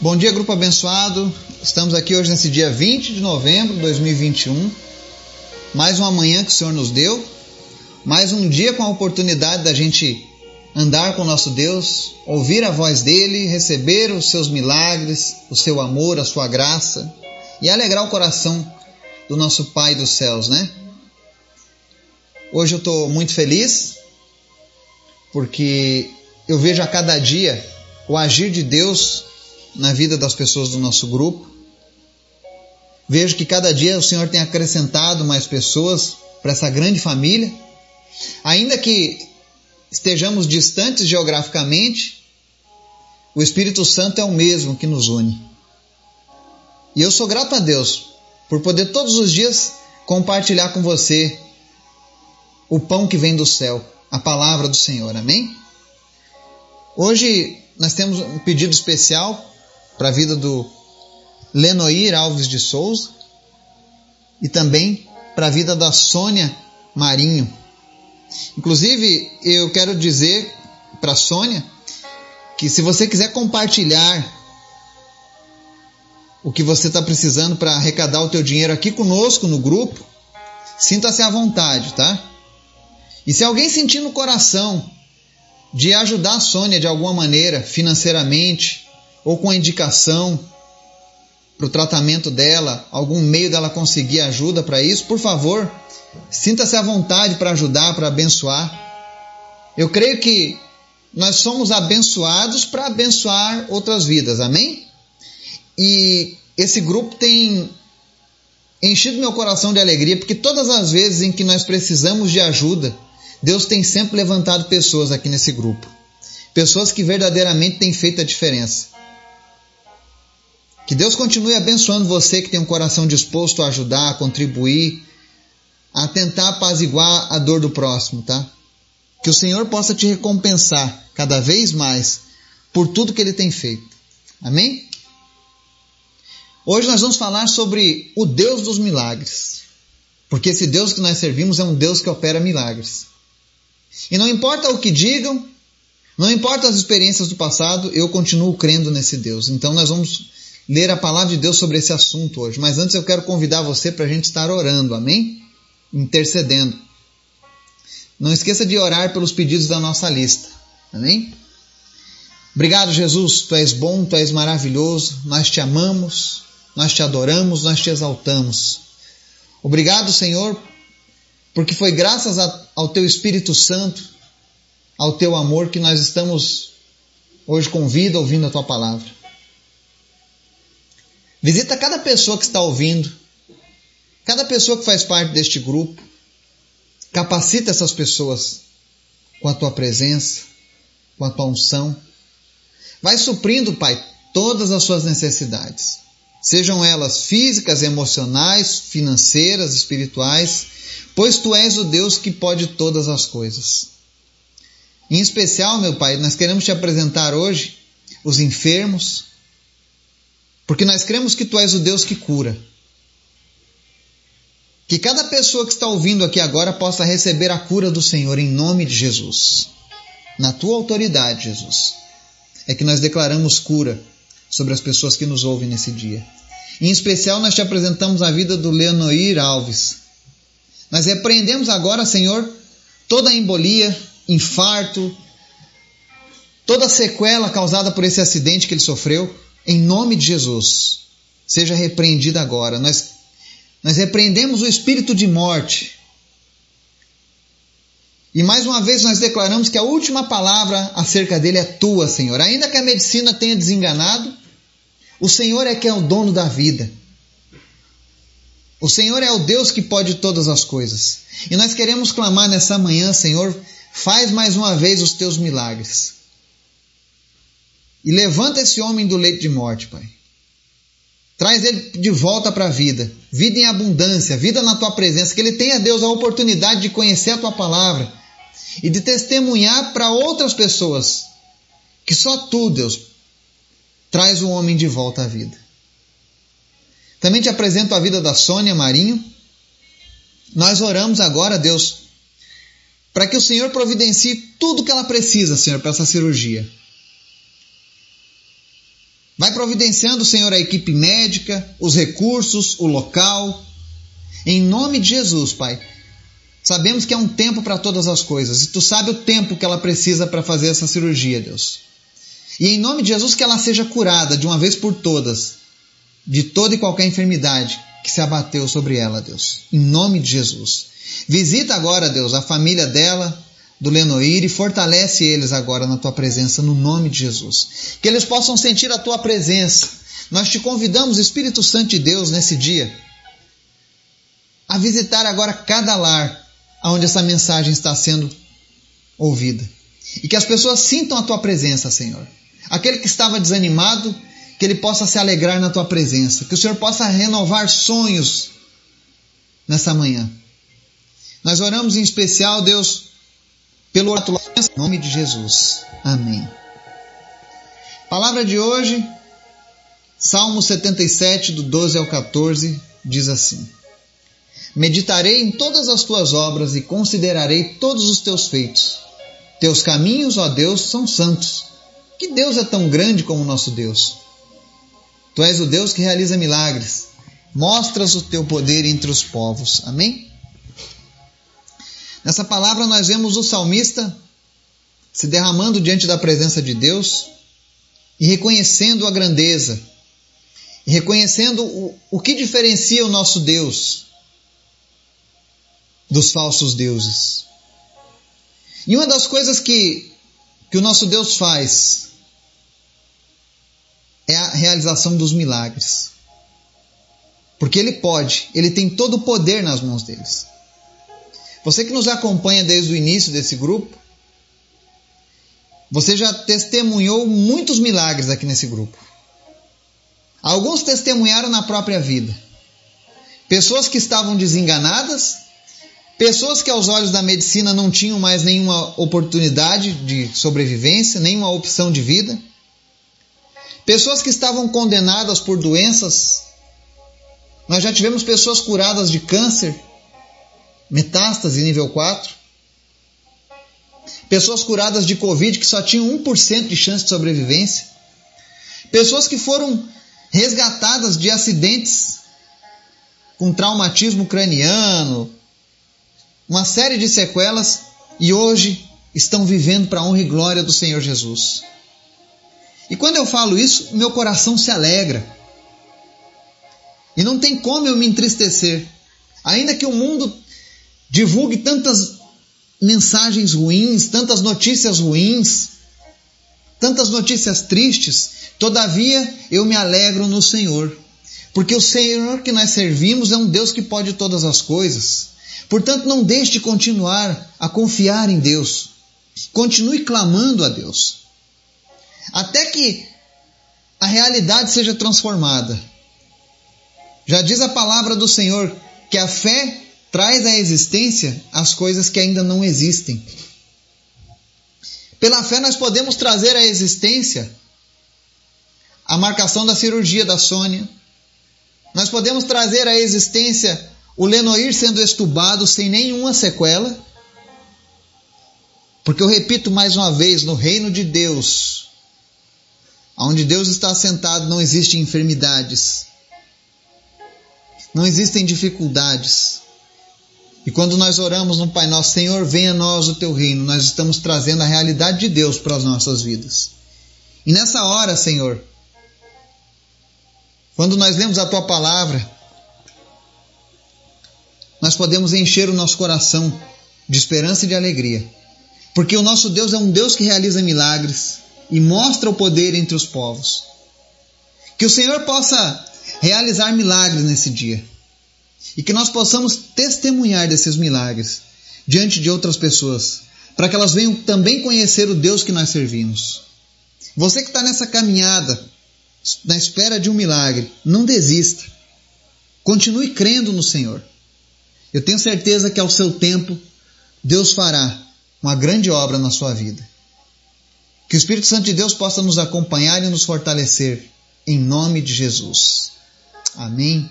Bom dia, grupo abençoado. Estamos aqui hoje nesse dia 20 de novembro de 2021. Mais uma manhã que o Senhor nos deu. Mais um dia com a oportunidade da gente andar com o nosso Deus, ouvir a voz dele, receber os seus milagres, o seu amor, a sua graça e alegrar o coração do nosso Pai dos céus, né? Hoje eu estou muito feliz porque eu vejo a cada dia o agir de Deus na vida das pessoas do nosso grupo. Vejo que cada dia o Senhor tem acrescentado mais pessoas para essa grande família. Ainda que estejamos distantes geograficamente, o Espírito Santo é o mesmo que nos une. E eu sou grato a Deus por poder todos os dias compartilhar com você o pão que vem do céu, a palavra do Senhor. Amém? Hoje nós temos um pedido especial para a vida do Lenoir Alves de Souza e também para a vida da Sônia Marinho. Inclusive, eu quero dizer para a Sônia que se você quiser compartilhar o que você está precisando para arrecadar o teu dinheiro aqui conosco no grupo, sinta-se à vontade, tá? E se alguém sentir no coração de ajudar a Sônia de alguma maneira, financeiramente, ou com indicação para o tratamento dela, algum meio dela conseguir ajuda para isso, por favor, sinta-se à vontade para ajudar, para abençoar. Eu creio que nós somos abençoados para abençoar outras vidas, amém? E esse grupo tem enchido meu coração de alegria, porque todas as vezes em que nós precisamos de ajuda, Deus tem sempre levantado pessoas aqui nesse grupo. Pessoas que verdadeiramente têm feito a diferença. Que Deus continue abençoando você que tem um coração disposto a ajudar, a contribuir, a tentar apaziguar a dor do próximo, tá? Que o Senhor possa te recompensar cada vez mais por tudo que ele tem feito. Amém? Hoje nós vamos falar sobre o Deus dos milagres. Porque esse Deus que nós servimos é um Deus que opera milagres. E não importa o que digam, não importa as experiências do passado, eu continuo crendo nesse Deus. Então nós vamos ler a palavra de Deus sobre esse assunto hoje. Mas antes eu quero convidar você para a gente estar orando, amém? Intercedendo. Não esqueça de orar pelos pedidos da nossa lista, amém? Obrigado, Jesus. Tu és bom, tu és maravilhoso. Nós te amamos, nós te adoramos, nós te exaltamos. Obrigado, Senhor, porque foi graças ao teu Espírito Santo, ao teu amor, que nós estamos hoje com vida ouvindo a tua palavra. Visita cada pessoa que está ouvindo, cada pessoa que faz parte deste grupo. Capacita essas pessoas com a tua presença, com a tua unção. Vai suprindo, Pai, todas as suas necessidades, sejam elas físicas, emocionais, financeiras, espirituais, pois tu és o Deus que pode todas as coisas. Em especial, meu Pai, nós queremos te apresentar hoje os enfermos, porque nós cremos que tu és o Deus que cura. Que cada pessoa que está ouvindo aqui agora possa receber a cura do Senhor em nome de Jesus. Na tua autoridade, Jesus. É que nós declaramos cura sobre as pessoas que nos ouvem nesse dia. Em especial, nós te apresentamos a vida do Leonoir Alves. Nós repreendemos agora, Senhor, toda a embolia, infarto, toda a sequela causada por esse acidente que ele sofreu em nome de Jesus, seja repreendida agora. Nós, nós repreendemos o espírito de morte. E mais uma vez nós declaramos que a última palavra acerca dele é tua, Senhor. Ainda que a medicina tenha desenganado, o Senhor é que é o dono da vida. O Senhor é o Deus que pode todas as coisas. E nós queremos clamar nessa manhã, Senhor, faz mais uma vez os teus milagres. E levanta esse homem do leito de morte, Pai. Traz ele de volta para a vida. Vida em abundância, vida na tua presença. Que ele tenha, Deus, a oportunidade de conhecer a tua palavra e de testemunhar para outras pessoas que só tu, Deus, traz o homem de volta à vida. Também te apresento a vida da Sônia Marinho. Nós oramos agora, Deus, para que o Senhor providencie tudo que ela precisa, Senhor, para essa cirurgia. Vai providenciando, Senhor, a equipe médica, os recursos, o local. Em nome de Jesus, Pai. Sabemos que é um tempo para todas as coisas e tu sabe o tempo que ela precisa para fazer essa cirurgia, Deus. E em nome de Jesus, que ela seja curada de uma vez por todas de toda e qualquer enfermidade que se abateu sobre ela, Deus. Em nome de Jesus. Visita agora, Deus, a família dela, do Lenoir, e fortalece eles agora na tua presença, no nome de Jesus. Que eles possam sentir a tua presença. Nós te convidamos, Espírito Santo de Deus, nesse dia, a visitar agora cada lar onde essa mensagem está sendo ouvida. E que as pessoas sintam a tua presença, Senhor. Aquele que estava desanimado, que ele possa se alegrar na tua presença, que o Senhor possa renovar sonhos nessa manhã. Nós oramos em especial, Deus, pelo em nome de Jesus. Amém. Palavra de hoje, Salmo 77, do 12 ao 14, diz assim: Meditarei em todas as tuas obras e considerarei todos os teus feitos. Teus caminhos, ó Deus, são santos. Que Deus é tão grande como o nosso Deus? Tu és o Deus que realiza milagres. Mostras o teu poder entre os povos. Amém? Nessa palavra nós vemos o salmista se derramando diante da presença de Deus e reconhecendo a grandeza, e reconhecendo o, o que diferencia o nosso Deus dos falsos deuses. E uma das coisas que, que o nosso Deus faz é a realização dos milagres. Porque Ele pode, Ele tem todo o poder nas mãos deles. Você que nos acompanha desde o início desse grupo, você já testemunhou muitos milagres aqui nesse grupo. Alguns testemunharam na própria vida. Pessoas que estavam desenganadas, pessoas que aos olhos da medicina não tinham mais nenhuma oportunidade de sobrevivência, nenhuma opção de vida Pessoas que estavam condenadas por doenças. Nós já tivemos pessoas curadas de câncer, metástase nível 4. Pessoas curadas de Covid que só tinham 1% de chance de sobrevivência. Pessoas que foram resgatadas de acidentes com traumatismo craniano, uma série de sequelas e hoje estão vivendo para a honra e glória do Senhor Jesus. E quando eu falo isso, meu coração se alegra. E não tem como eu me entristecer. Ainda que o mundo divulgue tantas mensagens ruins, tantas notícias ruins, tantas notícias tristes, todavia eu me alegro no Senhor. Porque o Senhor que nós servimos é um Deus que pode todas as coisas. Portanto, não deixe de continuar a confiar em Deus. Continue clamando a Deus até que a realidade seja transformada. Já diz a palavra do Senhor que a fé traz à existência as coisas que ainda não existem. Pela fé, nós podemos trazer à existência a marcação da cirurgia da Sônia. Nós podemos trazer à existência o Lenoir sendo estubado sem nenhuma sequela. Porque eu repito mais uma vez: no reino de Deus, Onde Deus está assentado não existem enfermidades, não existem dificuldades. E quando nós oramos no Pai Nosso, Senhor, venha a nós o teu reino, nós estamos trazendo a realidade de Deus para as nossas vidas. E nessa hora, Senhor, quando nós lemos a tua palavra, nós podemos encher o nosso coração de esperança e de alegria, porque o nosso Deus é um Deus que realiza milagres, e mostra o poder entre os povos. Que o Senhor possa realizar milagres nesse dia e que nós possamos testemunhar desses milagres diante de outras pessoas, para que elas venham também conhecer o Deus que nós servimos. Você que está nessa caminhada, na espera de um milagre, não desista. Continue crendo no Senhor. Eu tenho certeza que ao seu tempo, Deus fará uma grande obra na sua vida. Que o Espírito Santo de Deus possa nos acompanhar e nos fortalecer, em nome de Jesus. Amém.